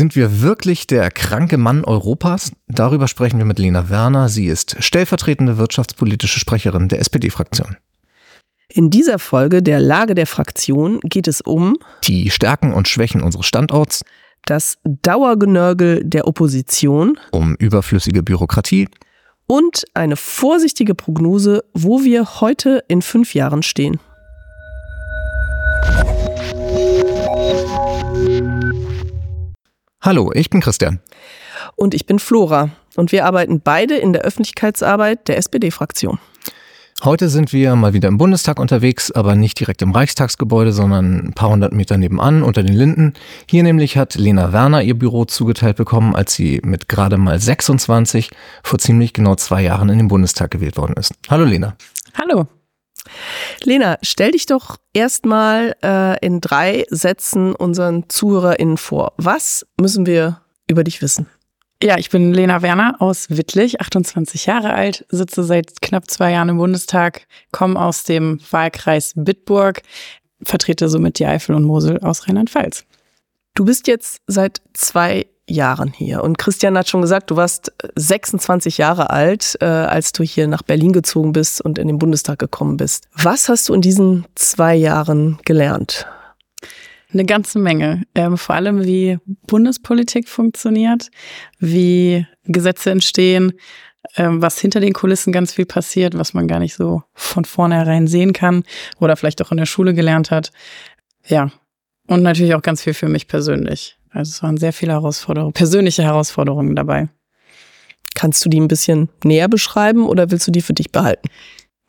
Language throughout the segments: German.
Sind wir wirklich der kranke Mann Europas? Darüber sprechen wir mit Lena Werner. Sie ist stellvertretende wirtschaftspolitische Sprecherin der SPD-Fraktion. In dieser Folge der Lage der Fraktion geht es um die Stärken und Schwächen unseres Standorts, das Dauergenörgel der Opposition, um überflüssige Bürokratie und eine vorsichtige Prognose, wo wir heute in fünf Jahren stehen. Hallo, ich bin Christian. Und ich bin Flora. Und wir arbeiten beide in der Öffentlichkeitsarbeit der SPD-Fraktion. Heute sind wir mal wieder im Bundestag unterwegs, aber nicht direkt im Reichstagsgebäude, sondern ein paar hundert Meter nebenan unter den Linden. Hier nämlich hat Lena Werner ihr Büro zugeteilt bekommen, als sie mit gerade mal 26 vor ziemlich genau zwei Jahren in den Bundestag gewählt worden ist. Hallo Lena. Hallo. Lena, stell dich doch erstmal äh, in drei Sätzen unseren ZuhörerInnen vor. Was müssen wir über dich wissen? Ja, ich bin Lena Werner aus Wittlich, 28 Jahre alt, sitze seit knapp zwei Jahren im Bundestag, komme aus dem Wahlkreis Bitburg, vertrete somit die Eifel und Mosel aus Rheinland-Pfalz. Du bist jetzt seit zwei Jahren hier. Und Christian hat schon gesagt, du warst 26 Jahre alt, äh, als du hier nach Berlin gezogen bist und in den Bundestag gekommen bist. Was hast du in diesen zwei Jahren gelernt? Eine ganze Menge. Ähm, vor allem, wie Bundespolitik funktioniert, wie Gesetze entstehen, ähm, was hinter den Kulissen ganz viel passiert, was man gar nicht so von vornherein sehen kann oder vielleicht auch in der Schule gelernt hat. Ja. Und natürlich auch ganz viel für mich persönlich. Also es waren sehr viele Herausforderungen, persönliche Herausforderungen dabei. Kannst du die ein bisschen näher beschreiben oder willst du die für dich behalten?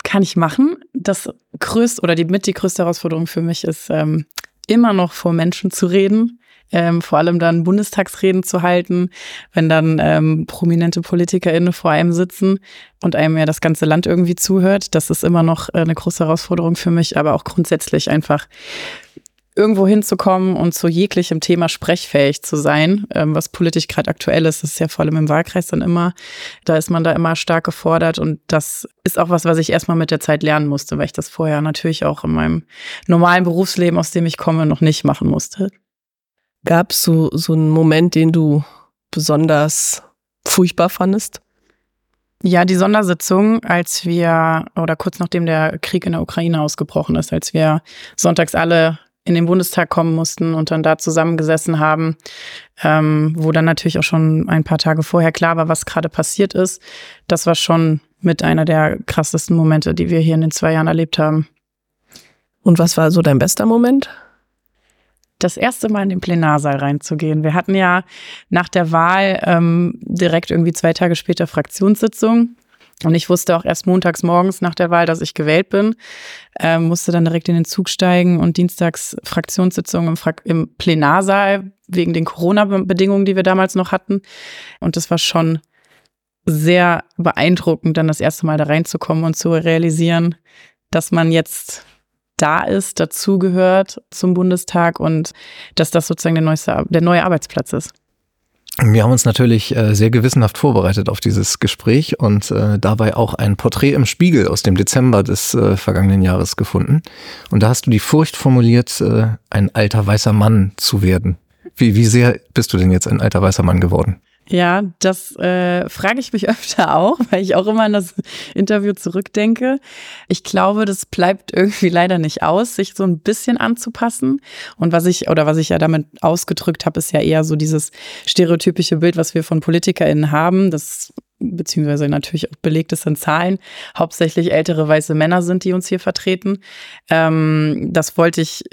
Kann ich machen. Das größte oder die mit die größte Herausforderung für mich ist, ähm, immer noch vor Menschen zu reden. Ähm, vor allem dann Bundestagsreden zu halten, wenn dann ähm, prominente PolitikerInnen vor einem sitzen und einem ja das ganze Land irgendwie zuhört. Das ist immer noch äh, eine große Herausforderung für mich, aber auch grundsätzlich einfach irgendwo hinzukommen und zu jeglichem Thema sprechfähig zu sein, ähm, was politisch gerade aktuell ist. Das ist ja vor allem im Wahlkreis dann immer, da ist man da immer stark gefordert und das ist auch was, was ich erstmal mit der Zeit lernen musste, weil ich das vorher natürlich auch in meinem normalen Berufsleben, aus dem ich komme, noch nicht machen musste. Gab es so, so einen Moment, den du besonders furchtbar fandest? Ja, die Sondersitzung, als wir, oder kurz nachdem der Krieg in der Ukraine ausgebrochen ist, als wir sonntags alle in den Bundestag kommen mussten und dann da zusammengesessen haben, ähm, wo dann natürlich auch schon ein paar Tage vorher klar war, was gerade passiert ist. Das war schon mit einer der krassesten Momente, die wir hier in den zwei Jahren erlebt haben. Und was war so dein bester Moment? das erste Mal in den Plenarsaal reinzugehen. Wir hatten ja nach der Wahl ähm, direkt irgendwie zwei Tage später Fraktionssitzung. Und ich wusste auch erst montags morgens nach der Wahl, dass ich gewählt bin, äh, musste dann direkt in den Zug steigen und dienstags Fraktionssitzung im, Fra im Plenarsaal wegen den Corona-Bedingungen, die wir damals noch hatten. Und das war schon sehr beeindruckend, dann das erste Mal da reinzukommen und zu realisieren, dass man jetzt da ist, dazugehört zum Bundestag und dass das sozusagen der, neueste, der neue Arbeitsplatz ist. Wir haben uns natürlich äh, sehr gewissenhaft vorbereitet auf dieses Gespräch und äh, dabei auch ein Porträt im Spiegel aus dem Dezember des äh, vergangenen Jahres gefunden. Und da hast du die Furcht formuliert, ein alter weißer Mann zu werden. Wie, wie sehr bist du denn jetzt ein alter weißer Mann geworden? Ja, das äh, frage ich mich öfter auch, weil ich auch immer an das Interview zurückdenke. Ich glaube, das bleibt irgendwie leider nicht aus, sich so ein bisschen anzupassen. Und was ich, oder was ich ja damit ausgedrückt habe, ist ja eher so dieses stereotypische Bild, was wir von PolitikerInnen haben, das beziehungsweise natürlich auch belegt ist in Zahlen, hauptsächlich ältere weiße Männer sind, die uns hier vertreten. Ähm, das wollte ich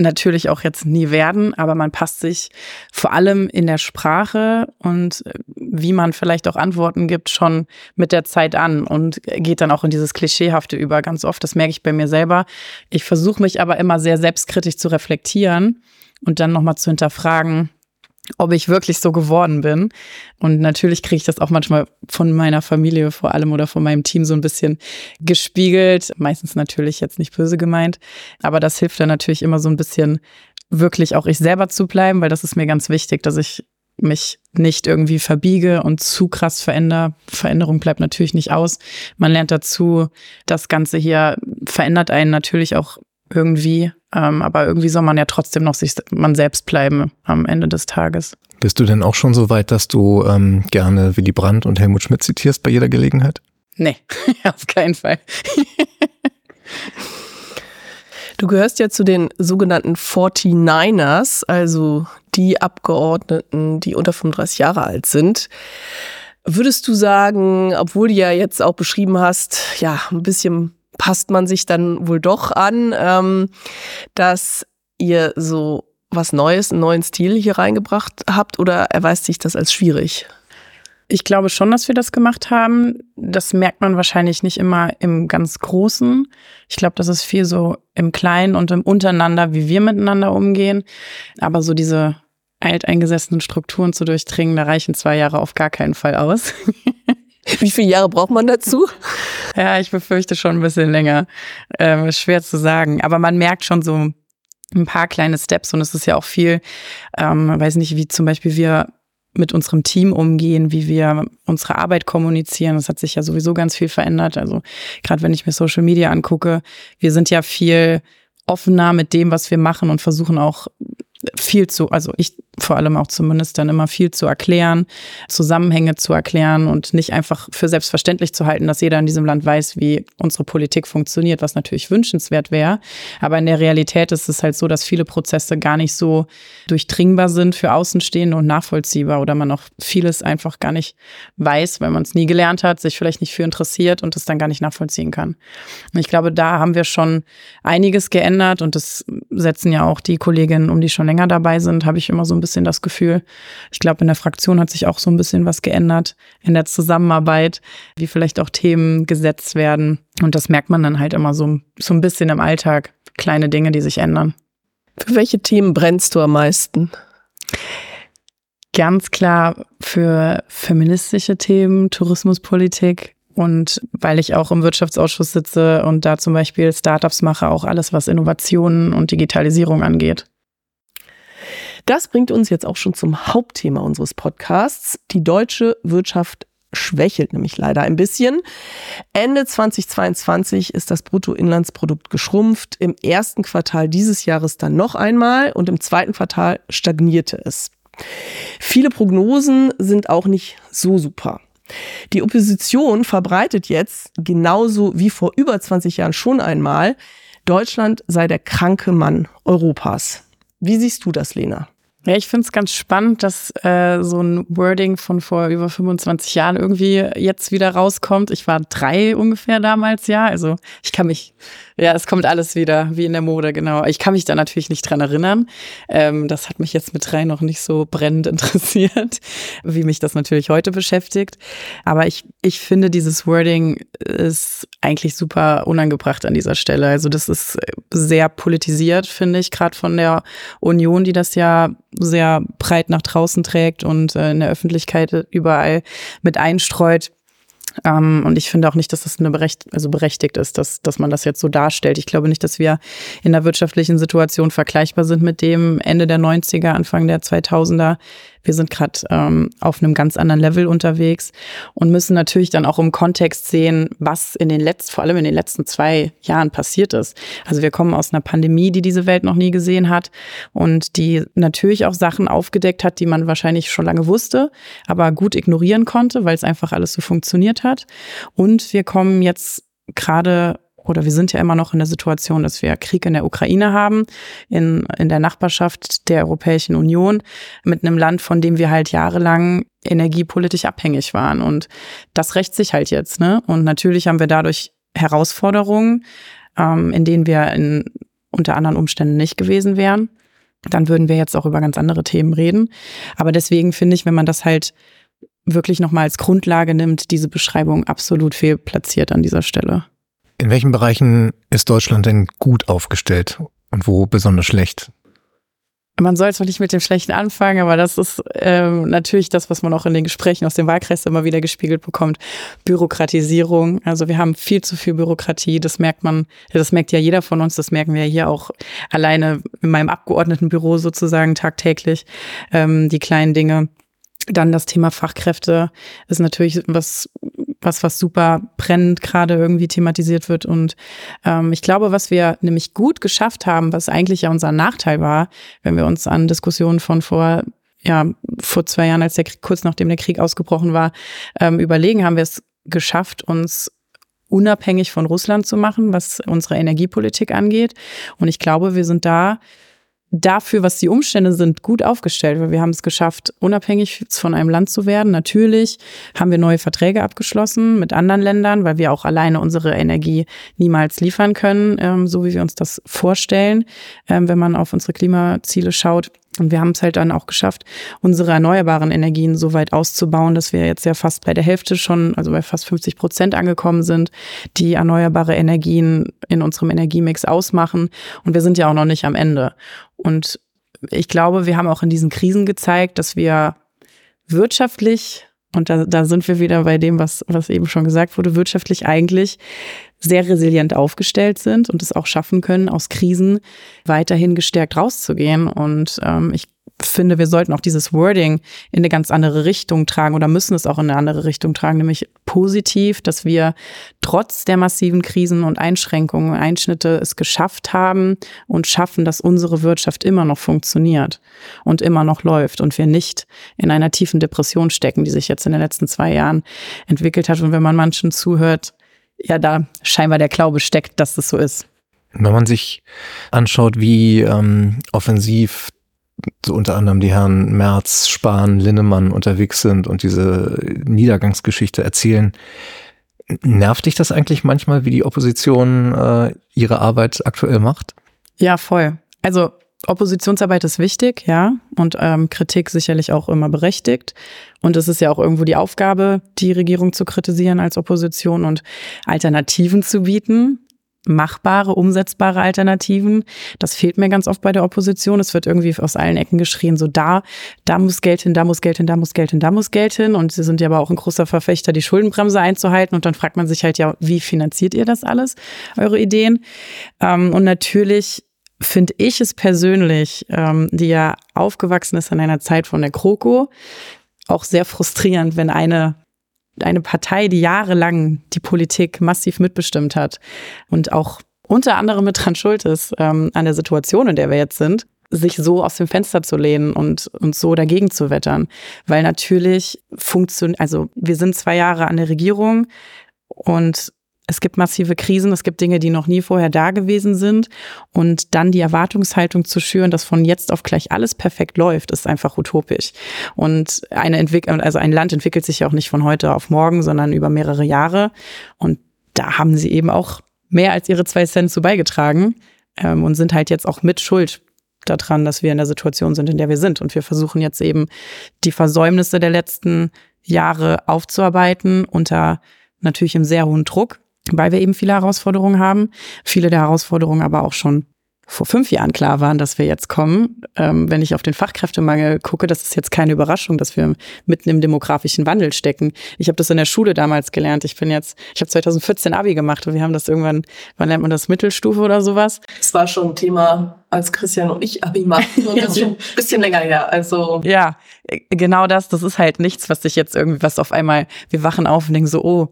natürlich auch jetzt nie werden, aber man passt sich vor allem in der Sprache und äh, wie man vielleicht auch Antworten gibt, schon mit der Zeit an und geht dann auch in dieses Klischeehafte über ganz oft. Das merke ich bei mir selber. Ich versuche mich aber immer sehr selbstkritisch zu reflektieren und dann nochmal zu hinterfragen, ob ich wirklich so geworden bin. Und natürlich kriege ich das auch manchmal von meiner Familie vor allem oder von meinem Team so ein bisschen gespiegelt. Meistens natürlich jetzt nicht böse gemeint. Aber das hilft dann natürlich immer so ein bisschen wirklich auch ich selber zu bleiben, weil das ist mir ganz wichtig, dass ich mich nicht irgendwie verbiege und zu krass verändere. Veränderung bleibt natürlich nicht aus. Man lernt dazu, das Ganze hier verändert einen natürlich auch irgendwie. Ähm, aber irgendwie soll man ja trotzdem noch sich man selbst bleiben am Ende des Tages. Bist du denn auch schon so weit, dass du ähm, gerne Willy Brandt und Helmut Schmidt zitierst bei jeder Gelegenheit? Nee, auf keinen Fall. Du gehörst ja zu den sogenannten 49ers, also die Abgeordneten, die unter 35 Jahre alt sind. Würdest du sagen, obwohl du ja jetzt auch beschrieben hast, ja, ein bisschen passt man sich dann wohl doch an, ähm, dass ihr so was Neues, einen neuen Stil hier reingebracht habt oder erweist sich das als schwierig? Ich glaube schon, dass wir das gemacht haben. Das merkt man wahrscheinlich nicht immer im ganz Großen. Ich glaube, das ist viel so im Kleinen und im Untereinander, wie wir miteinander umgehen. Aber so diese alteingesessenen Strukturen zu durchdringen, da reichen zwei Jahre auf gar keinen Fall aus. Wie viele Jahre braucht man dazu? Ja, ich befürchte schon ein bisschen länger. Ähm, schwer zu sagen. Aber man merkt schon so ein paar kleine Steps und es ist ja auch viel, ähm, weiß nicht, wie zum Beispiel wir mit unserem Team umgehen, wie wir unsere Arbeit kommunizieren. Das hat sich ja sowieso ganz viel verändert. Also gerade wenn ich mir Social Media angucke, wir sind ja viel offener mit dem, was wir machen und versuchen auch viel zu, also ich vor allem auch zumindest dann immer viel zu erklären, Zusammenhänge zu erklären und nicht einfach für selbstverständlich zu halten, dass jeder in diesem Land weiß, wie unsere Politik funktioniert, was natürlich wünschenswert wäre. Aber in der Realität ist es halt so, dass viele Prozesse gar nicht so durchdringbar sind für Außenstehende und nachvollziehbar oder man auch vieles einfach gar nicht weiß, weil man es nie gelernt hat, sich vielleicht nicht für interessiert und es dann gar nicht nachvollziehen kann. Und ich glaube, da haben wir schon einiges geändert und das setzen ja auch die Kolleginnen um, die schon länger dabei sind, habe ich immer so ein bisschen das Gefühl. Ich glaube, in der Fraktion hat sich auch so ein bisschen was geändert in der Zusammenarbeit, wie vielleicht auch Themen gesetzt werden. Und das merkt man dann halt immer so, so ein bisschen im Alltag. Kleine Dinge, die sich ändern. Für welche Themen brennst du am meisten? Ganz klar für feministische Themen, Tourismuspolitik, und weil ich auch im Wirtschaftsausschuss sitze und da zum Beispiel Startups mache, auch alles, was Innovationen und Digitalisierung angeht. Das bringt uns jetzt auch schon zum Hauptthema unseres Podcasts. Die deutsche Wirtschaft schwächelt nämlich leider ein bisschen. Ende 2022 ist das Bruttoinlandsprodukt geschrumpft, im ersten Quartal dieses Jahres dann noch einmal und im zweiten Quartal stagnierte es. Viele Prognosen sind auch nicht so super. Die Opposition verbreitet jetzt, genauso wie vor über 20 Jahren schon einmal, Deutschland sei der kranke Mann Europas. Wie siehst du das, Lena? Ja, ich finde es ganz spannend, dass äh, so ein Wording von vor über 25 Jahren irgendwie jetzt wieder rauskommt. Ich war drei ungefähr damals, ja. Also ich kann mich ja, es kommt alles wieder, wie in der Mode, genau. Ich kann mich da natürlich nicht dran erinnern. Ähm, das hat mich jetzt mit drei noch nicht so brennend interessiert, wie mich das natürlich heute beschäftigt. Aber ich, ich finde, dieses Wording ist eigentlich super unangebracht an dieser Stelle. Also das ist sehr politisiert, finde ich, gerade von der Union, die das ja sehr breit nach draußen trägt und äh, in der Öffentlichkeit überall mit einstreut. Ähm, und ich finde auch nicht, dass das eine berecht, also berechtigt ist, dass, dass man das jetzt so darstellt. Ich glaube nicht, dass wir in der wirtschaftlichen Situation vergleichbar sind mit dem Ende der 90er, Anfang der 2000er wir sind gerade ähm, auf einem ganz anderen Level unterwegs und müssen natürlich dann auch im Kontext sehen, was in den letzten, vor allem in den letzten zwei Jahren passiert ist. Also wir kommen aus einer Pandemie, die diese Welt noch nie gesehen hat und die natürlich auch Sachen aufgedeckt hat, die man wahrscheinlich schon lange wusste, aber gut ignorieren konnte, weil es einfach alles so funktioniert hat. Und wir kommen jetzt gerade oder wir sind ja immer noch in der Situation, dass wir Krieg in der Ukraine haben, in, in der Nachbarschaft der Europäischen Union, mit einem Land, von dem wir halt jahrelang energiepolitisch abhängig waren. Und das rächt sich halt jetzt. Ne? Und natürlich haben wir dadurch Herausforderungen, ähm, in denen wir in unter anderen Umständen nicht gewesen wären. Dann würden wir jetzt auch über ganz andere Themen reden. Aber deswegen finde ich, wenn man das halt wirklich nochmal als Grundlage nimmt, diese Beschreibung absolut fehlplatziert an dieser Stelle. In welchen Bereichen ist Deutschland denn gut aufgestellt und wo besonders schlecht? Man soll zwar nicht mit dem Schlechten anfangen, aber das ist ähm, natürlich das, was man auch in den Gesprächen aus dem Wahlkreis immer wieder gespiegelt bekommt. Bürokratisierung. Also wir haben viel zu viel Bürokratie. Das merkt man, das merkt ja jeder von uns. Das merken wir hier auch alleine in meinem Abgeordnetenbüro sozusagen tagtäglich. Ähm, die kleinen Dinge. Dann das Thema Fachkräfte ist natürlich was, was, was super brennend gerade irgendwie thematisiert wird. Und ähm, ich glaube, was wir nämlich gut geschafft haben, was eigentlich ja unser Nachteil war, wenn wir uns an Diskussionen von vor ja vor zwei Jahren, als der Krieg, kurz nachdem der Krieg ausgebrochen war, ähm, überlegen, haben wir es geschafft, uns unabhängig von Russland zu machen, was unsere Energiepolitik angeht. Und ich glaube, wir sind da dafür, was die Umstände sind, gut aufgestellt, weil wir haben es geschafft, unabhängig von einem Land zu werden. Natürlich haben wir neue Verträge abgeschlossen mit anderen Ländern, weil wir auch alleine unsere Energie niemals liefern können, ähm, so wie wir uns das vorstellen, ähm, wenn man auf unsere Klimaziele schaut. Und wir haben es halt dann auch geschafft, unsere erneuerbaren Energien so weit auszubauen, dass wir jetzt ja fast bei der Hälfte schon, also bei fast 50 Prozent angekommen sind, die erneuerbare Energien in unserem Energiemix ausmachen. Und wir sind ja auch noch nicht am Ende. Und ich glaube, wir haben auch in diesen Krisen gezeigt, dass wir wirtschaftlich, und da, da sind wir wieder bei dem, was, was eben schon gesagt wurde, wirtschaftlich eigentlich sehr resilient aufgestellt sind und es auch schaffen können, aus Krisen weiterhin gestärkt rauszugehen. Und ähm, ich finde, wir sollten auch dieses Wording in eine ganz andere Richtung tragen oder müssen es auch in eine andere Richtung tragen, nämlich positiv, dass wir trotz der massiven Krisen und Einschränkungen, Einschnitte es geschafft haben und schaffen, dass unsere Wirtschaft immer noch funktioniert und immer noch läuft und wir nicht in einer tiefen Depression stecken, die sich jetzt in den letzten zwei Jahren entwickelt hat. Und wenn man manchen zuhört, ja da scheinbar der Glaube steckt, dass das so ist. Wenn man sich anschaut, wie ähm, offensiv so unter anderem die Herren Merz, Spahn, Linnemann unterwegs sind und diese Niedergangsgeschichte erzählen, nervt dich das eigentlich manchmal, wie die Opposition äh, ihre Arbeit aktuell macht? Ja, voll. Also Oppositionsarbeit ist wichtig, ja, und ähm, Kritik sicherlich auch immer berechtigt. Und es ist ja auch irgendwo die Aufgabe, die Regierung zu kritisieren als Opposition und Alternativen zu bieten. Machbare, umsetzbare Alternativen. Das fehlt mir ganz oft bei der Opposition. Es wird irgendwie aus allen Ecken geschrien, so da, da muss Geld hin, da muss Geld hin, da muss Geld hin, da muss Geld hin. Und sie sind ja aber auch ein großer Verfechter, die Schuldenbremse einzuhalten. Und dann fragt man sich halt ja, wie finanziert ihr das alles, eure Ideen? Ähm, und natürlich finde ich es persönlich, ähm, die ja aufgewachsen ist in einer Zeit von der Kroko, auch sehr frustrierend, wenn eine eine Partei, die jahrelang die Politik massiv mitbestimmt hat und auch unter anderem mit dran schuld ist ähm, an der Situation, in der wir jetzt sind, sich so aus dem Fenster zu lehnen und, und so dagegen zu wettern. Weil natürlich funktioniert, also wir sind zwei Jahre an der Regierung und es gibt massive Krisen, es gibt Dinge, die noch nie vorher da gewesen sind. Und dann die Erwartungshaltung zu schüren, dass von jetzt auf gleich alles perfekt läuft, ist einfach utopisch. Und eine Entwicklung, also ein Land entwickelt sich ja auch nicht von heute auf morgen, sondern über mehrere Jahre. Und da haben sie eben auch mehr als ihre zwei Cent zu beigetragen ähm, und sind halt jetzt auch mit Schuld daran, dass wir in der Situation sind, in der wir sind. Und wir versuchen jetzt eben die Versäumnisse der letzten Jahre aufzuarbeiten unter natürlich im sehr hohen Druck weil wir eben viele Herausforderungen haben. Viele der Herausforderungen aber auch schon vor fünf Jahren klar waren, dass wir jetzt kommen. Ähm, wenn ich auf den Fachkräftemangel gucke, das ist jetzt keine Überraschung, dass wir mitten im demografischen Wandel stecken. Ich habe das in der Schule damals gelernt. Ich bin jetzt, ich habe 2014 Abi gemacht und wir haben das irgendwann, wann nennt man das, Mittelstufe oder sowas? Es war schon ein Thema, als Christian und ich Abi machten und das ist schon ein bisschen länger her. Also ja, genau das. Das ist halt nichts, was sich jetzt irgendwie, was auf einmal, wir wachen auf und denken so, oh,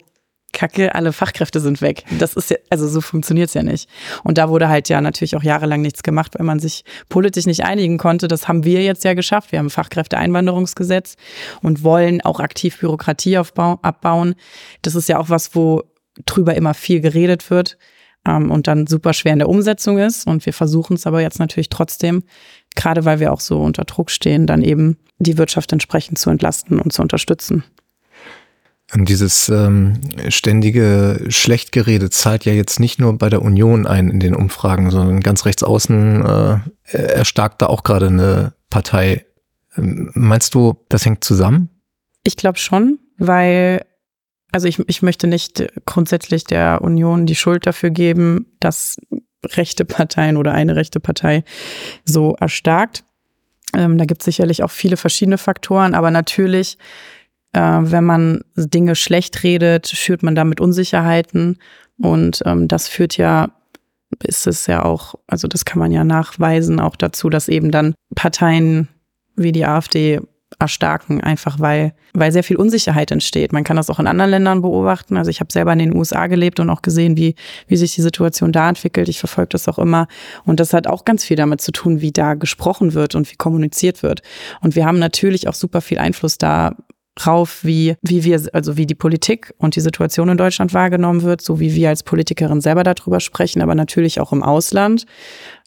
Kacke, alle Fachkräfte sind weg. Das ist ja, also so funktioniert's ja nicht. Und da wurde halt ja natürlich auch jahrelang nichts gemacht, weil man sich politisch nicht einigen konnte. Das haben wir jetzt ja geschafft. Wir haben ein Fachkräfteeinwanderungsgesetz und wollen auch aktiv Bürokratie aufbauen, abbauen. Das ist ja auch was, wo drüber immer viel geredet wird ähm, und dann super schwer in der Umsetzung ist. Und wir versuchen es aber jetzt natürlich trotzdem, gerade weil wir auch so unter Druck stehen, dann eben die Wirtschaft entsprechend zu entlasten und zu unterstützen. Dieses ähm, ständige Schlechtgerede zahlt ja jetzt nicht nur bei der Union ein in den Umfragen, sondern ganz rechts außen äh, erstarkt da auch gerade eine Partei. Ähm, meinst du, das hängt zusammen? Ich glaube schon, weil, also ich, ich möchte nicht grundsätzlich der Union die Schuld dafür geben, dass rechte Parteien oder eine rechte Partei so erstarkt. Ähm, da gibt es sicherlich auch viele verschiedene Faktoren, aber natürlich äh, wenn man Dinge schlecht redet, schürt man damit Unsicherheiten. Und ähm, das führt ja, ist es ja auch, also das kann man ja nachweisen, auch dazu, dass eben dann Parteien wie die AfD erstarken, einfach weil, weil sehr viel Unsicherheit entsteht. Man kann das auch in anderen Ländern beobachten. Also ich habe selber in den USA gelebt und auch gesehen, wie, wie sich die Situation da entwickelt. Ich verfolge das auch immer. Und das hat auch ganz viel damit zu tun, wie da gesprochen wird und wie kommuniziert wird. Und wir haben natürlich auch super viel Einfluss da drauf, wie, wie wir, also wie die Politik und die Situation in Deutschland wahrgenommen wird, so wie wir als Politikerin selber darüber sprechen, aber natürlich auch im Ausland.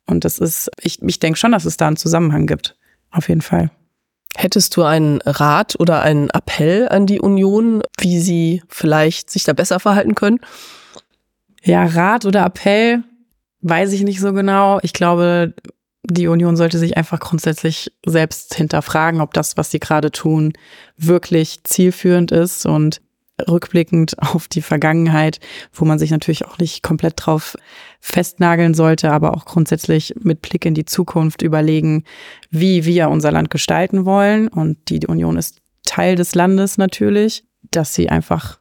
Und das ist, ich, ich denke schon, dass es da einen Zusammenhang gibt. Auf jeden Fall. Hättest du einen Rat oder einen Appell an die Union, wie sie vielleicht sich da besser verhalten können? Ja, Rat oder Appell, weiß ich nicht so genau. Ich glaube, die Union sollte sich einfach grundsätzlich selbst hinterfragen, ob das, was sie gerade tun, wirklich zielführend ist und rückblickend auf die Vergangenheit, wo man sich natürlich auch nicht komplett drauf festnageln sollte, aber auch grundsätzlich mit Blick in die Zukunft überlegen, wie wir unser Land gestalten wollen. Und die Union ist Teil des Landes natürlich, dass sie einfach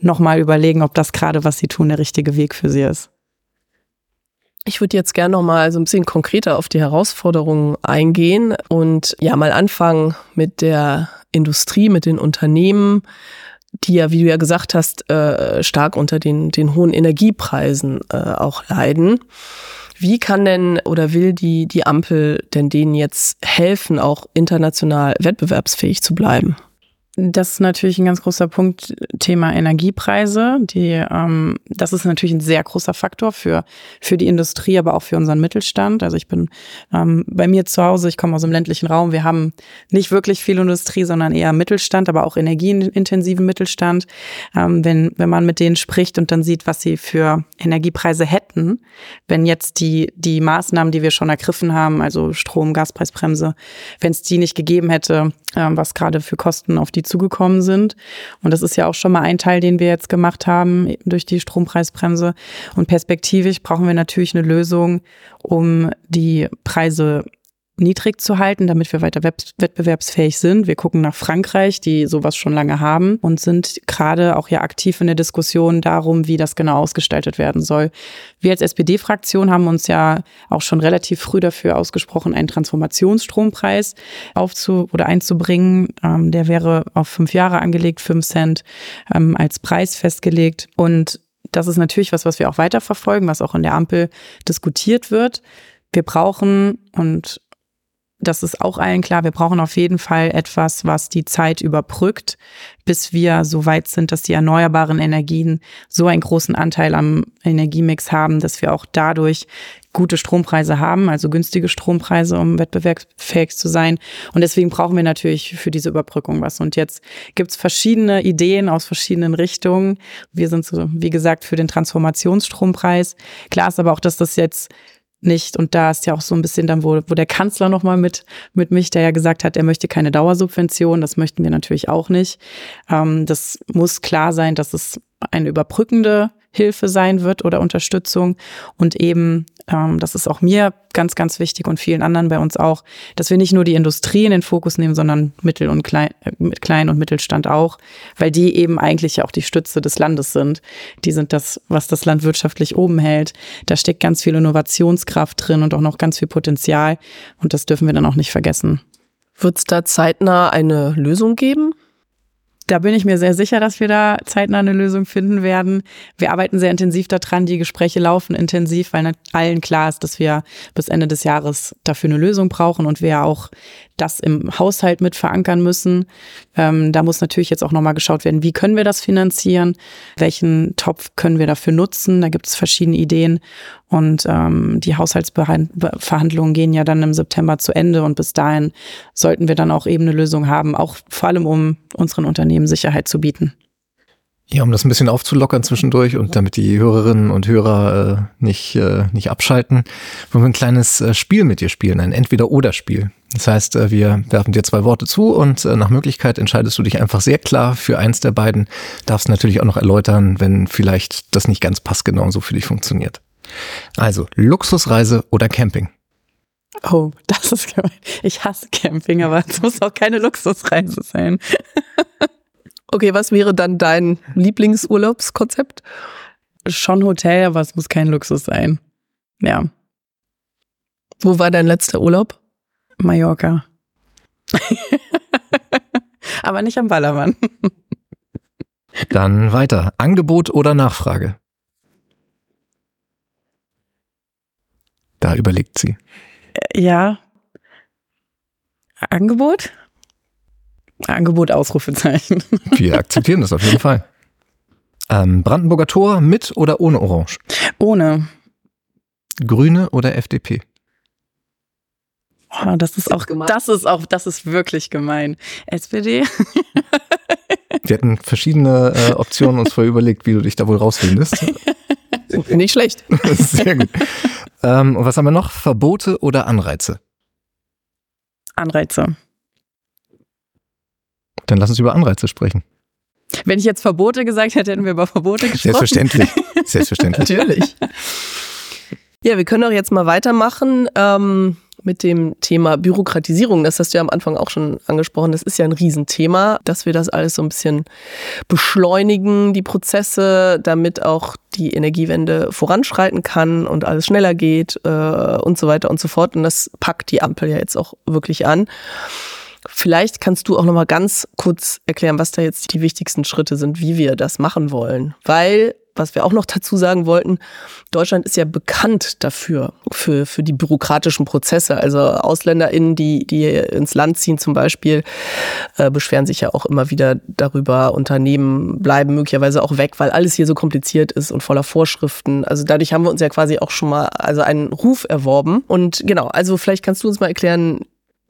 nochmal überlegen, ob das gerade, was sie tun, der richtige Weg für sie ist. Ich würde jetzt gerne noch mal so ein bisschen konkreter auf die Herausforderungen eingehen und ja mal anfangen mit der Industrie, mit den Unternehmen die ja, wie du ja gesagt hast, äh, stark unter den, den hohen Energiepreisen äh, auch leiden. Wie kann denn oder will die, die Ampel denn denen jetzt helfen, auch international wettbewerbsfähig zu bleiben? Das ist natürlich ein ganz großer Punkt, Thema Energiepreise. Die, ähm, das ist natürlich ein sehr großer Faktor für, für die Industrie, aber auch für unseren Mittelstand. Also ich bin ähm, bei mir zu Hause, ich komme aus dem ländlichen Raum. Wir haben nicht wirklich viel Industrie, sondern eher Mittelstand, aber auch energieintensiven Mittelstand. Ähm, wenn, wenn man mit denen spricht und dann sieht, was sie für Energiepreise hätten, wenn jetzt die, die Maßnahmen, die wir schon ergriffen haben, also Strom, Gaspreisbremse, wenn es die nicht gegeben hätte, ähm, was gerade für Kosten auf die zugekommen sind. Und das ist ja auch schon mal ein Teil, den wir jetzt gemacht haben durch die Strompreisbremse. Und perspektivisch brauchen wir natürlich eine Lösung, um die Preise niedrig zu halten, damit wir weiter wettbewerbsfähig sind. Wir gucken nach Frankreich, die sowas schon lange haben und sind gerade auch ja aktiv in der Diskussion darum, wie das genau ausgestaltet werden soll. Wir als SPD-Fraktion haben uns ja auch schon relativ früh dafür ausgesprochen, einen Transformationsstrompreis aufzu oder einzubringen. Ähm, der wäre auf fünf Jahre angelegt, fünf Cent ähm, als Preis festgelegt und das ist natürlich was, was wir auch weiterverfolgen, was auch in der Ampel diskutiert wird. Wir brauchen, und das ist auch allen klar, wir brauchen auf jeden Fall etwas, was die Zeit überbrückt, bis wir so weit sind, dass die erneuerbaren Energien so einen großen Anteil am Energiemix haben, dass wir auch dadurch gute Strompreise haben, also günstige Strompreise, um wettbewerbsfähig zu sein. Und deswegen brauchen wir natürlich für diese Überbrückung was. Und jetzt gibt's verschiedene Ideen aus verschiedenen Richtungen. Wir sind so, wie gesagt, für den Transformationsstrompreis. Klar ist aber auch, dass das jetzt nicht. Und da ist ja auch so ein bisschen dann, wo, wo der Kanzler nochmal mit, mit mich, der ja gesagt hat, er möchte keine Dauersubvention. Das möchten wir natürlich auch nicht. Ähm, das muss klar sein, dass es eine überbrückende Hilfe sein wird oder Unterstützung und eben, ähm, das ist auch mir ganz, ganz wichtig und vielen anderen bei uns auch, dass wir nicht nur die Industrie in den Fokus nehmen, sondern Mittel- und Klein, äh, Klein- und Mittelstand auch, weil die eben eigentlich auch die Stütze des Landes sind. Die sind das, was das Land wirtschaftlich oben hält. Da steckt ganz viel Innovationskraft drin und auch noch ganz viel Potenzial und das dürfen wir dann auch nicht vergessen. Wird es da zeitnah eine Lösung geben? Da bin ich mir sehr sicher, dass wir da zeitnah eine Lösung finden werden. Wir arbeiten sehr intensiv daran. Die Gespräche laufen intensiv, weil allen klar ist, dass wir bis Ende des Jahres dafür eine Lösung brauchen und wir auch das im Haushalt mit verankern müssen. Ähm, da muss natürlich jetzt auch nochmal geschaut werden, wie können wir das finanzieren? Welchen Topf können wir dafür nutzen? Da gibt es verschiedene Ideen. Und ähm, die Haushaltsverhandlungen gehen ja dann im September zu Ende und bis dahin sollten wir dann auch eben eine Lösung haben, auch vor allem um unseren Unternehmen Sicherheit zu bieten. Ja, um das ein bisschen aufzulockern zwischendurch und damit die Hörerinnen und Hörer äh, nicht, äh, nicht abschalten, wollen wir ein kleines äh, Spiel mit dir spielen, ein Entweder-Oder-Spiel. Das heißt, äh, wir werfen dir zwei Worte zu und äh, nach Möglichkeit entscheidest du dich einfach sehr klar für eins der beiden. Darfst natürlich auch noch erläutern, wenn vielleicht das nicht ganz passgenau so für dich funktioniert. Also, Luxusreise oder Camping? Oh, das ist gemein. Ich hasse Camping, aber es muss auch keine Luxusreise sein. Okay, was wäre dann dein Lieblingsurlaubskonzept? Schon Hotel, aber es muss kein Luxus sein. Ja. Wo war dein letzter Urlaub? Mallorca. aber nicht am Ballermann. Dann weiter. Angebot oder Nachfrage? Da überlegt sie. Ja. Angebot? Angebot, Ausrufezeichen. Wir akzeptieren das auf jeden Fall. Ähm, Brandenburger Tor mit oder ohne Orange? Ohne. Grüne oder FDP? Oh, das ist auch, das ist auch, das ist wirklich gemein. SPD? Wir hatten verschiedene äh, Optionen uns vorher überlegt, wie du dich da wohl rausfindest. Nicht schlecht. Sehr gut. Ähm, und was haben wir noch? Verbote oder Anreize? Anreize. Dann lass uns über Anreize sprechen. Wenn ich jetzt Verbote gesagt hätte, hätten wir über Verbote gesprochen. Selbstverständlich. Selbstverständlich. Natürlich. Ja, wir können auch jetzt mal weitermachen ähm, mit dem Thema Bürokratisierung. Das hast du ja am Anfang auch schon angesprochen. Das ist ja ein Riesenthema, dass wir das alles so ein bisschen beschleunigen, die Prozesse, damit auch die Energiewende voranschreiten kann und alles schneller geht äh, und so weiter und so fort. Und das packt die Ampel ja jetzt auch wirklich an. Vielleicht kannst du auch noch mal ganz kurz erklären, was da jetzt die wichtigsten Schritte sind, wie wir das machen wollen. Weil, was wir auch noch dazu sagen wollten, Deutschland ist ja bekannt dafür, für, für die bürokratischen Prozesse. Also AusländerInnen, die, die ins Land ziehen zum Beispiel, äh, beschweren sich ja auch immer wieder darüber. Unternehmen bleiben möglicherweise auch weg, weil alles hier so kompliziert ist und voller Vorschriften. Also dadurch haben wir uns ja quasi auch schon mal also einen Ruf erworben. Und genau, also vielleicht kannst du uns mal erklären,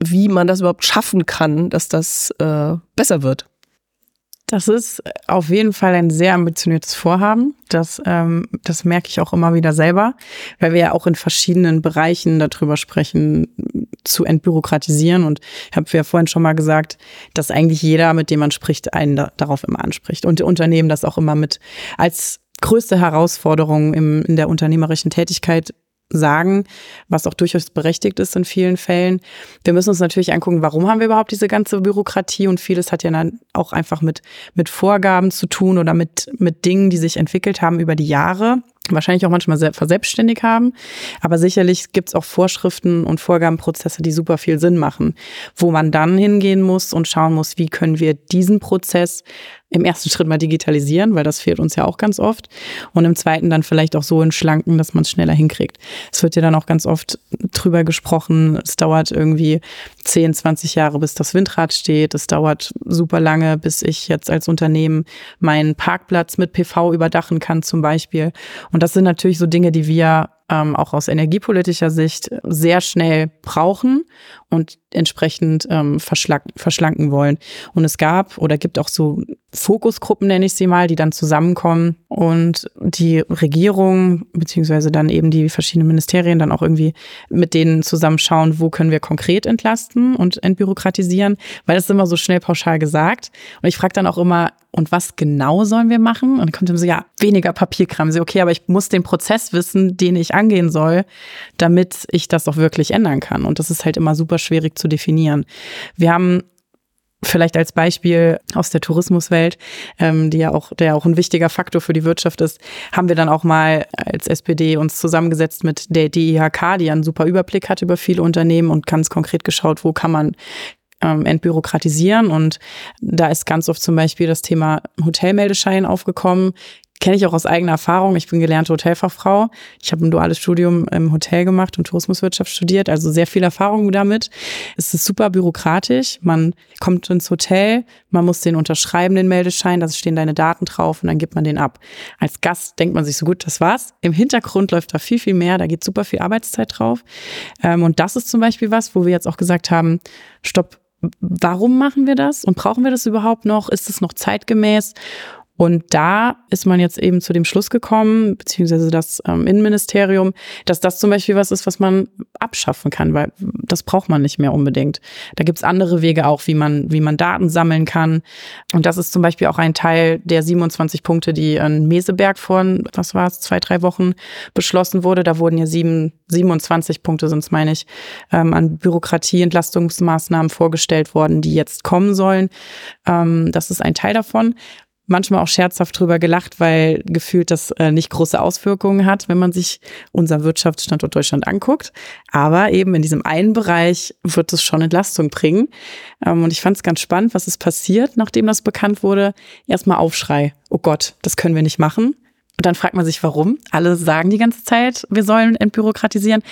wie man das überhaupt schaffen kann, dass das äh, besser wird. Das ist auf jeden Fall ein sehr ambitioniertes Vorhaben. Das, ähm, das merke ich auch immer wieder selber, weil wir ja auch in verschiedenen Bereichen darüber sprechen, zu entbürokratisieren. Und ich habe ja vorhin schon mal gesagt, dass eigentlich jeder, mit dem man spricht, einen da, darauf immer anspricht. Und die Unternehmen das auch immer mit als größte Herausforderung im, in der unternehmerischen Tätigkeit sagen, was auch durchaus berechtigt ist in vielen Fällen. Wir müssen uns natürlich angucken, warum haben wir überhaupt diese ganze Bürokratie und vieles hat ja dann auch einfach mit, mit Vorgaben zu tun oder mit, mit Dingen, die sich entwickelt haben über die Jahre wahrscheinlich auch manchmal verselbstständig haben. Aber sicherlich gibt es auch Vorschriften und Vorgabenprozesse, die super viel Sinn machen, wo man dann hingehen muss und schauen muss, wie können wir diesen Prozess im ersten Schritt mal digitalisieren, weil das fehlt uns ja auch ganz oft. Und im zweiten dann vielleicht auch so in Schlanken, dass man es schneller hinkriegt. Es wird ja dann auch ganz oft drüber gesprochen, es dauert irgendwie 10, 20 Jahre, bis das Windrad steht. Es dauert super lange, bis ich jetzt als Unternehmen meinen Parkplatz mit PV überdachen kann zum Beispiel. Und das sind natürlich so Dinge, die wir ähm, auch aus energiepolitischer Sicht sehr schnell brauchen und entsprechend ähm, verschlanken wollen. Und es gab oder gibt auch so Fokusgruppen, nenne ich sie mal, die dann zusammenkommen und die Regierung beziehungsweise dann eben die verschiedenen Ministerien dann auch irgendwie mit denen zusammenschauen, wo können wir konkret entlasten und entbürokratisieren, weil das ist immer so schnell pauschal gesagt. Und ich frage dann auch immer, und was genau sollen wir machen? Und dann kommt immer so, ja, weniger Papierkram. So, okay, aber ich muss den Prozess wissen, den ich angehen soll, damit ich das auch wirklich ändern kann. Und das ist halt immer super schwierig zu definieren. Wir haben vielleicht als Beispiel aus der Tourismuswelt, ähm, die ja auch, der auch ein wichtiger Faktor für die Wirtschaft ist, haben wir dann auch mal als SPD uns zusammengesetzt mit der DIHK, die einen super Überblick hat über viele Unternehmen und ganz konkret geschaut, wo kann man ähm, entbürokratisieren. Und da ist ganz oft zum Beispiel das Thema Hotelmeldeschein aufgekommen kenne ich auch aus eigener Erfahrung. Ich bin gelernte Hotelfachfrau. Ich habe ein duales Studium im Hotel gemacht und Tourismuswirtschaft studiert, also sehr viel Erfahrung damit. Es ist super bürokratisch. Man kommt ins Hotel, man muss den unterschreiben, den Meldeschein, da stehen deine Daten drauf und dann gibt man den ab. Als Gast denkt man sich so gut, das war's. Im Hintergrund läuft da viel, viel mehr, da geht super viel Arbeitszeit drauf. Ähm, und das ist zum Beispiel was, wo wir jetzt auch gesagt haben, stopp, warum machen wir das und brauchen wir das überhaupt noch? Ist es noch zeitgemäß? Und da ist man jetzt eben zu dem Schluss gekommen, beziehungsweise das ähm, Innenministerium, dass das zum Beispiel was ist, was man abschaffen kann, weil das braucht man nicht mehr unbedingt. Da gibt's andere Wege auch, wie man, wie man Daten sammeln kann. Und das ist zum Beispiel auch ein Teil der 27 Punkte, die in Meseberg vor, was war es, zwei, drei Wochen beschlossen wurde. Da wurden ja sieben, 27 Punkte es, meine ich, ähm, an Bürokratieentlastungsmaßnahmen vorgestellt worden, die jetzt kommen sollen. Ähm, das ist ein Teil davon. Manchmal auch scherzhaft drüber gelacht, weil gefühlt das äh, nicht große Auswirkungen hat, wenn man sich unser Wirtschaftsstandort Deutschland anguckt. Aber eben in diesem einen Bereich wird es schon Entlastung bringen. Ähm, und ich fand es ganz spannend, was ist passiert, nachdem das bekannt wurde. Erstmal Aufschrei. Oh Gott, das können wir nicht machen. Und dann fragt man sich, warum. Alle sagen die ganze Zeit, wir sollen entbürokratisieren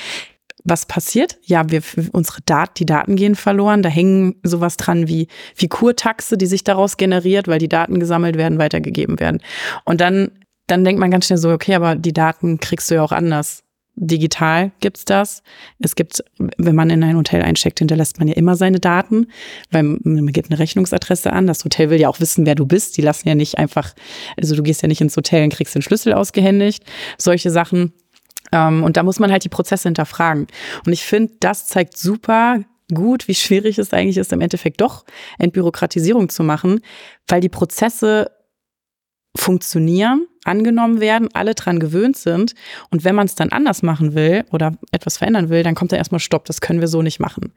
was passiert? Ja, wir, unsere Daten, die Daten gehen verloren. Da hängen sowas dran wie, wie Kurtaxe, die sich daraus generiert, weil die Daten gesammelt werden, weitergegeben werden. Und dann, dann denkt man ganz schnell so, okay, aber die Daten kriegst du ja auch anders. Digital gibt's das. Es gibt, wenn man in ein Hotel eincheckt, hinterlässt man ja immer seine Daten, weil man gibt eine Rechnungsadresse an. Das Hotel will ja auch wissen, wer du bist. Die lassen ja nicht einfach, also du gehst ja nicht ins Hotel und kriegst den Schlüssel ausgehändigt. Solche Sachen ähm, und da muss man halt die Prozesse hinterfragen. Und ich finde, das zeigt super gut, wie schwierig es eigentlich ist, im Endeffekt doch Entbürokratisierung zu machen, weil die Prozesse funktionieren, angenommen werden, alle dran gewöhnt sind. Und wenn man es dann anders machen will oder etwas verändern will, dann kommt da erstmal Stopp, das können wir so nicht machen.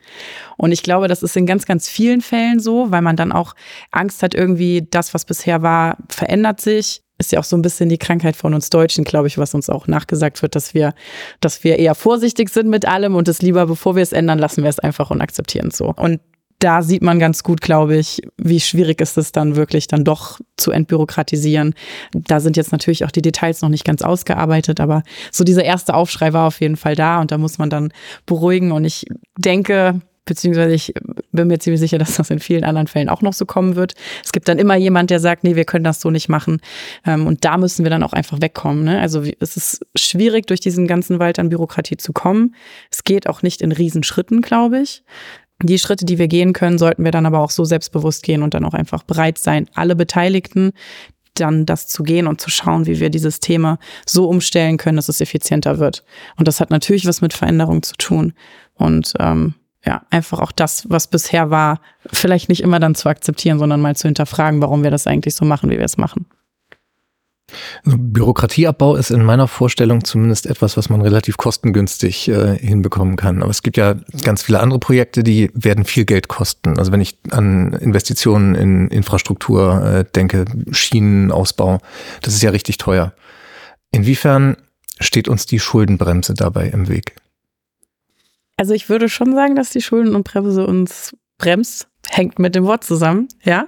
Und ich glaube, das ist in ganz, ganz vielen Fällen so, weil man dann auch Angst hat, irgendwie das, was bisher war, verändert sich ist ja auch so ein bisschen die Krankheit von uns Deutschen, glaube ich, was uns auch nachgesagt wird, dass wir, dass wir eher vorsichtig sind mit allem und es lieber, bevor wir es ändern, lassen wir es einfach und akzeptieren so. Und da sieht man ganz gut, glaube ich, wie schwierig ist es dann wirklich dann doch zu entbürokratisieren. Da sind jetzt natürlich auch die Details noch nicht ganz ausgearbeitet, aber so dieser erste Aufschrei war auf jeden Fall da und da muss man dann beruhigen. Und ich denke, beziehungsweise ich bin mir ziemlich sicher, dass das in vielen anderen Fällen auch noch so kommen wird. Es gibt dann immer jemand, der sagt, nee, wir können das so nicht machen. Ähm, und da müssen wir dann auch einfach wegkommen. Ne? Also es ist schwierig, durch diesen ganzen Wald an Bürokratie zu kommen. Es geht auch nicht in Riesenschritten, glaube ich. Die Schritte, die wir gehen können, sollten wir dann aber auch so selbstbewusst gehen und dann auch einfach bereit sein, alle Beteiligten dann das zu gehen und zu schauen, wie wir dieses Thema so umstellen können, dass es effizienter wird. Und das hat natürlich was mit Veränderung zu tun. Und ähm, ja, einfach auch das, was bisher war, vielleicht nicht immer dann zu akzeptieren, sondern mal zu hinterfragen, warum wir das eigentlich so machen, wie wir es machen. Bürokratieabbau ist in meiner Vorstellung zumindest etwas, was man relativ kostengünstig äh, hinbekommen kann. Aber es gibt ja ganz viele andere Projekte, die werden viel Geld kosten. Also wenn ich an Investitionen in Infrastruktur äh, denke, Schienenausbau, das ist ja richtig teuer. Inwiefern steht uns die Schuldenbremse dabei im Weg? Also ich würde schon sagen, dass die Schulden- und Bremse uns bremst. Hängt mit dem Wort zusammen, ja.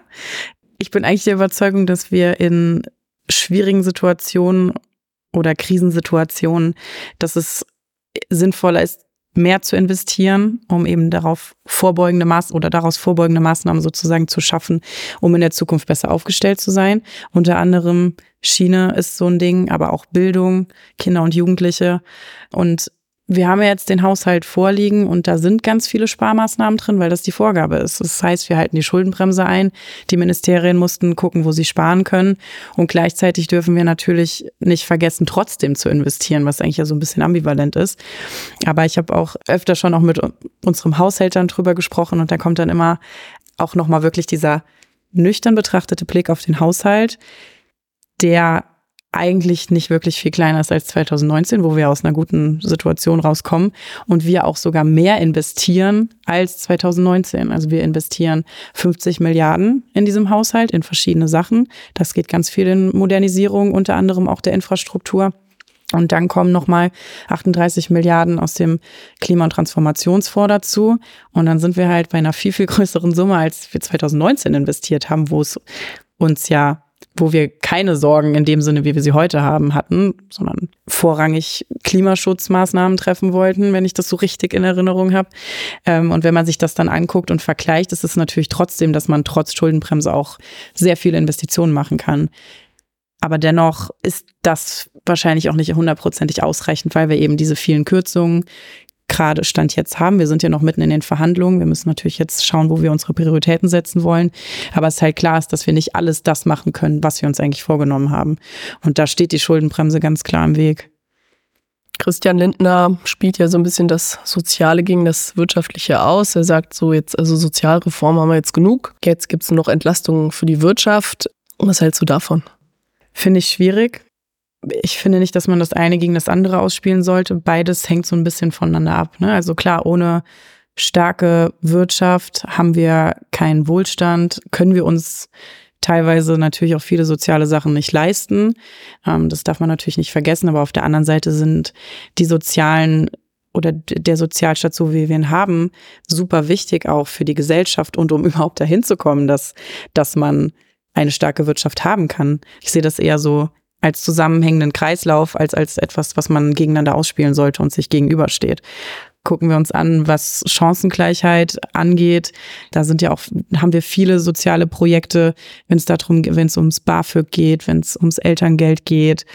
Ich bin eigentlich der Überzeugung, dass wir in schwierigen Situationen oder Krisensituationen, dass es sinnvoller ist, mehr zu investieren, um eben darauf vorbeugende Maß oder daraus vorbeugende Maßnahmen sozusagen zu schaffen, um in der Zukunft besser aufgestellt zu sein. Unter anderem Schiene ist so ein Ding, aber auch Bildung, Kinder und Jugendliche. Und wir haben ja jetzt den Haushalt vorliegen und da sind ganz viele Sparmaßnahmen drin, weil das die Vorgabe ist. Das heißt, wir halten die Schuldenbremse ein. Die Ministerien mussten gucken, wo sie sparen können. Und gleichzeitig dürfen wir natürlich nicht vergessen, trotzdem zu investieren, was eigentlich ja so ein bisschen ambivalent ist. Aber ich habe auch öfter schon auch mit unserem Haushältern drüber gesprochen und da kommt dann immer auch nochmal wirklich dieser nüchtern betrachtete Blick auf den Haushalt, der eigentlich nicht wirklich viel kleiner ist als 2019, wo wir aus einer guten Situation rauskommen und wir auch sogar mehr investieren als 2019. Also wir investieren 50 Milliarden in diesem Haushalt in verschiedene Sachen. Das geht ganz viel in Modernisierung, unter anderem auch der Infrastruktur. Und dann kommen nochmal 38 Milliarden aus dem Klima- und Transformationsfonds dazu. Und dann sind wir halt bei einer viel, viel größeren Summe, als wir 2019 investiert haben, wo es uns ja wo wir keine Sorgen in dem Sinne, wie wir sie heute haben, hatten, sondern vorrangig Klimaschutzmaßnahmen treffen wollten, wenn ich das so richtig in Erinnerung habe. Ähm, und wenn man sich das dann anguckt und vergleicht, ist es natürlich trotzdem, dass man trotz Schuldenbremse auch sehr viele Investitionen machen kann. Aber dennoch ist das wahrscheinlich auch nicht hundertprozentig ausreichend, weil wir eben diese vielen Kürzungen, gerade Stand jetzt haben. Wir sind ja noch mitten in den Verhandlungen. Wir müssen natürlich jetzt schauen, wo wir unsere Prioritäten setzen wollen. Aber es ist halt klar ist, dass wir nicht alles das machen können, was wir uns eigentlich vorgenommen haben. Und da steht die Schuldenbremse ganz klar im Weg. Christian Lindner spielt ja so ein bisschen das Soziale gegen das Wirtschaftliche aus. Er sagt so jetzt, also Sozialreform haben wir jetzt genug. Jetzt gibt es noch Entlastungen für die Wirtschaft. Was hältst du davon? Finde ich schwierig ich finde nicht, dass man das eine gegen das andere ausspielen sollte. Beides hängt so ein bisschen voneinander ab. Ne? Also klar, ohne starke Wirtschaft haben wir keinen Wohlstand, können wir uns teilweise natürlich auch viele soziale Sachen nicht leisten. Ähm, das darf man natürlich nicht vergessen, aber auf der anderen Seite sind die sozialen oder der Sozialstaat, so wie wir ihn haben, super wichtig auch für die Gesellschaft und um überhaupt dahin zu kommen, dass, dass man eine starke Wirtschaft haben kann. Ich sehe das eher so als zusammenhängenden Kreislauf, als als etwas, was man gegeneinander ausspielen sollte und sich gegenübersteht. Gucken wir uns an, was Chancengleichheit angeht. Da sind ja auch, haben wir viele soziale Projekte, wenn es darum, wenn es ums BAföG geht, wenn es ums Elterngeld geht,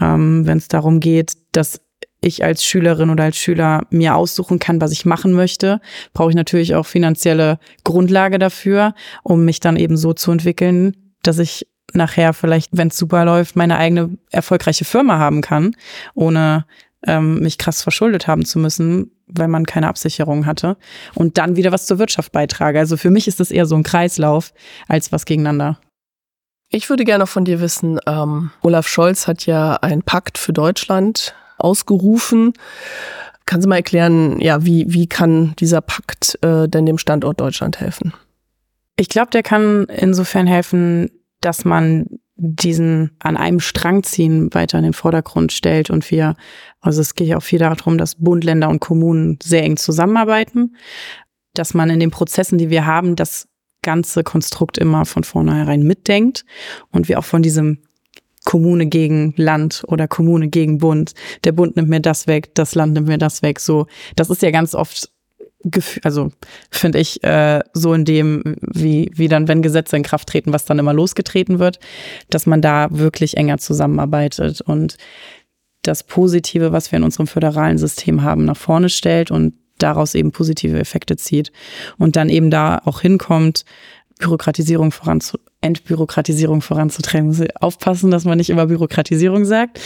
ähm, wenn es darum geht, dass ich als Schülerin oder als Schüler mir aussuchen kann, was ich machen möchte, brauche ich natürlich auch finanzielle Grundlage dafür, um mich dann eben so zu entwickeln, dass ich nachher vielleicht, wenn es super läuft, meine eigene erfolgreiche Firma haben kann, ohne ähm, mich krass verschuldet haben zu müssen, weil man keine Absicherung hatte und dann wieder was zur Wirtschaft beitrage. Also für mich ist das eher so ein Kreislauf als was gegeneinander. Ich würde gerne von dir wissen, ähm, Olaf Scholz hat ja einen Pakt für Deutschland ausgerufen. Kannst du mal erklären, ja, wie, wie kann dieser Pakt äh, denn dem Standort Deutschland helfen? Ich glaube, der kann insofern helfen, dass man diesen an einem Strang ziehen weiter in den Vordergrund stellt und wir, also es geht ja auch viel darum, dass Bund, Länder und Kommunen sehr eng zusammenarbeiten, dass man in den Prozessen, die wir haben, das ganze Konstrukt immer von vornherein mitdenkt und wir auch von diesem Kommune gegen Land oder Kommune gegen Bund. Der Bund nimmt mir das weg, das Land nimmt mir das weg. So, das ist ja ganz oft also finde ich äh, so in dem, wie, wie dann, wenn Gesetze in Kraft treten, was dann immer losgetreten wird, dass man da wirklich enger zusammenarbeitet und das Positive, was wir in unserem föderalen System haben, nach vorne stellt und daraus eben positive Effekte zieht und dann eben da auch hinkommt, Bürokratisierung voranzu Entbürokratisierung voranzutreiben. Muss aufpassen, dass man nicht immer Bürokratisierung sagt.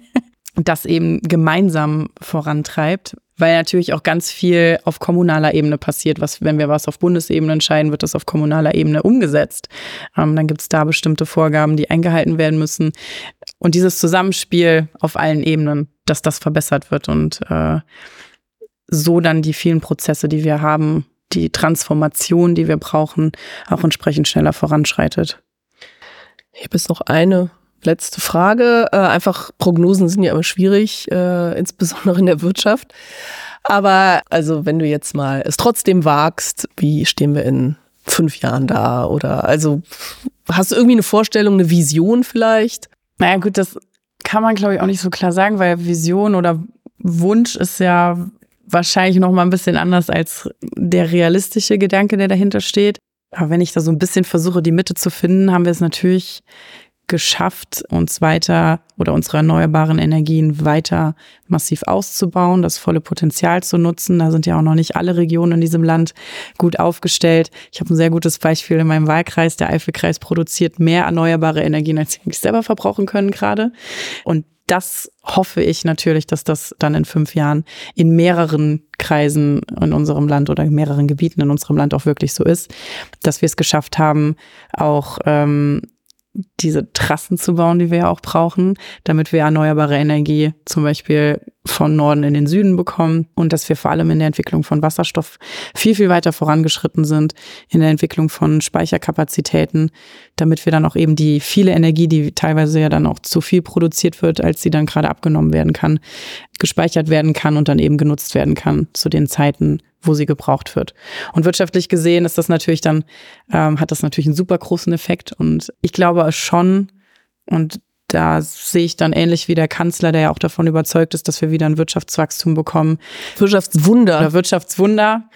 das eben gemeinsam vorantreibt, weil natürlich auch ganz viel auf kommunaler Ebene passiert. Was, wenn wir was auf Bundesebene entscheiden, wird das auf kommunaler Ebene umgesetzt. Ähm, dann gibt es da bestimmte Vorgaben, die eingehalten werden müssen. Und dieses Zusammenspiel auf allen Ebenen, dass das verbessert wird und äh, so dann die vielen Prozesse, die wir haben, die Transformation, die wir brauchen, auch entsprechend schneller voranschreitet. Ich habe jetzt noch eine letzte Frage. Äh, einfach Prognosen sind ja immer schwierig, äh, insbesondere in der Wirtschaft. Aber also wenn du jetzt mal es trotzdem wagst, wie stehen wir in fünf Jahren da? Oder also hast du irgendwie eine Vorstellung, eine Vision vielleicht? Naja gut, das kann man glaube ich auch nicht so klar sagen, weil Vision oder Wunsch ist ja wahrscheinlich noch mal ein bisschen anders als der realistische Gedanke, der dahinter steht. Aber wenn ich da so ein bisschen versuche, die Mitte zu finden, haben wir es natürlich geschafft, uns weiter oder unsere erneuerbaren Energien weiter massiv auszubauen, das volle Potenzial zu nutzen. Da sind ja auch noch nicht alle Regionen in diesem Land gut aufgestellt. Ich habe ein sehr gutes Beispiel in meinem Wahlkreis. Der Eifelkreis produziert mehr erneuerbare Energien, als sie eigentlich selber verbrauchen können gerade. Und das hoffe ich natürlich, dass das dann in fünf Jahren in mehreren Kreisen in unserem Land oder in mehreren Gebieten in unserem Land auch wirklich so ist, dass wir es geschafft haben, auch ähm, diese Trassen zu bauen, die wir ja auch brauchen, damit wir erneuerbare Energie zum Beispiel von Norden in den Süden bekommen und dass wir vor allem in der Entwicklung von Wasserstoff viel, viel weiter vorangeschritten sind, in der Entwicklung von Speicherkapazitäten, damit wir dann auch eben die viele Energie, die teilweise ja dann auch zu viel produziert wird, als sie dann gerade abgenommen werden kann, gespeichert werden kann und dann eben genutzt werden kann zu den Zeiten, wo sie gebraucht wird. Und wirtschaftlich gesehen ist das natürlich dann, ähm, hat das natürlich einen super großen Effekt. Und ich glaube schon, und da sehe ich dann ähnlich wie der Kanzler, der ja auch davon überzeugt ist, dass wir wieder ein Wirtschaftswachstum bekommen. Wirtschaftswunder. Oder Wirtschaftswunder.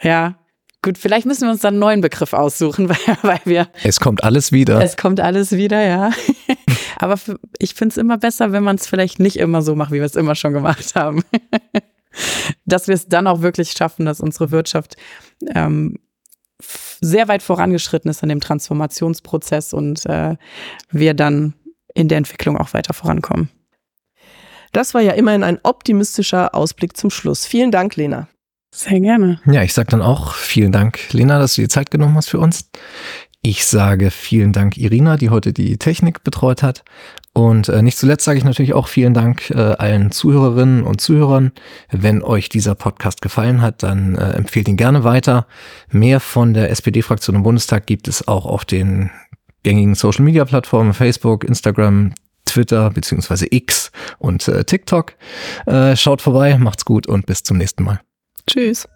Ja. Gut, vielleicht müssen wir uns dann einen neuen Begriff aussuchen, weil, weil wir. Es kommt alles wieder. Es kommt alles wieder, ja. Aber ich finde es immer besser, wenn man es vielleicht nicht immer so macht, wie wir es immer schon gemacht haben. dass wir es dann auch wirklich schaffen, dass unsere Wirtschaft ähm, sehr weit vorangeschritten ist in dem Transformationsprozess und äh, wir dann in der Entwicklung auch weiter vorankommen. Das war ja immerhin ein optimistischer Ausblick zum Schluss. Vielen Dank, Lena. Sehr gerne. Ja, ich sage dann auch vielen Dank, Lena, dass du die Zeit genommen hast für uns. Ich sage vielen Dank, Irina, die heute die Technik betreut hat. Und äh, nicht zuletzt sage ich natürlich auch vielen Dank äh, allen Zuhörerinnen und Zuhörern. Wenn euch dieser Podcast gefallen hat, dann äh, empfehlt ihn gerne weiter. Mehr von der SPD-Fraktion im Bundestag gibt es auch auf den gängigen Social-Media-Plattformen Facebook, Instagram, Twitter bzw. X und äh, TikTok. Äh, schaut vorbei, macht's gut und bis zum nächsten Mal. Tschüss.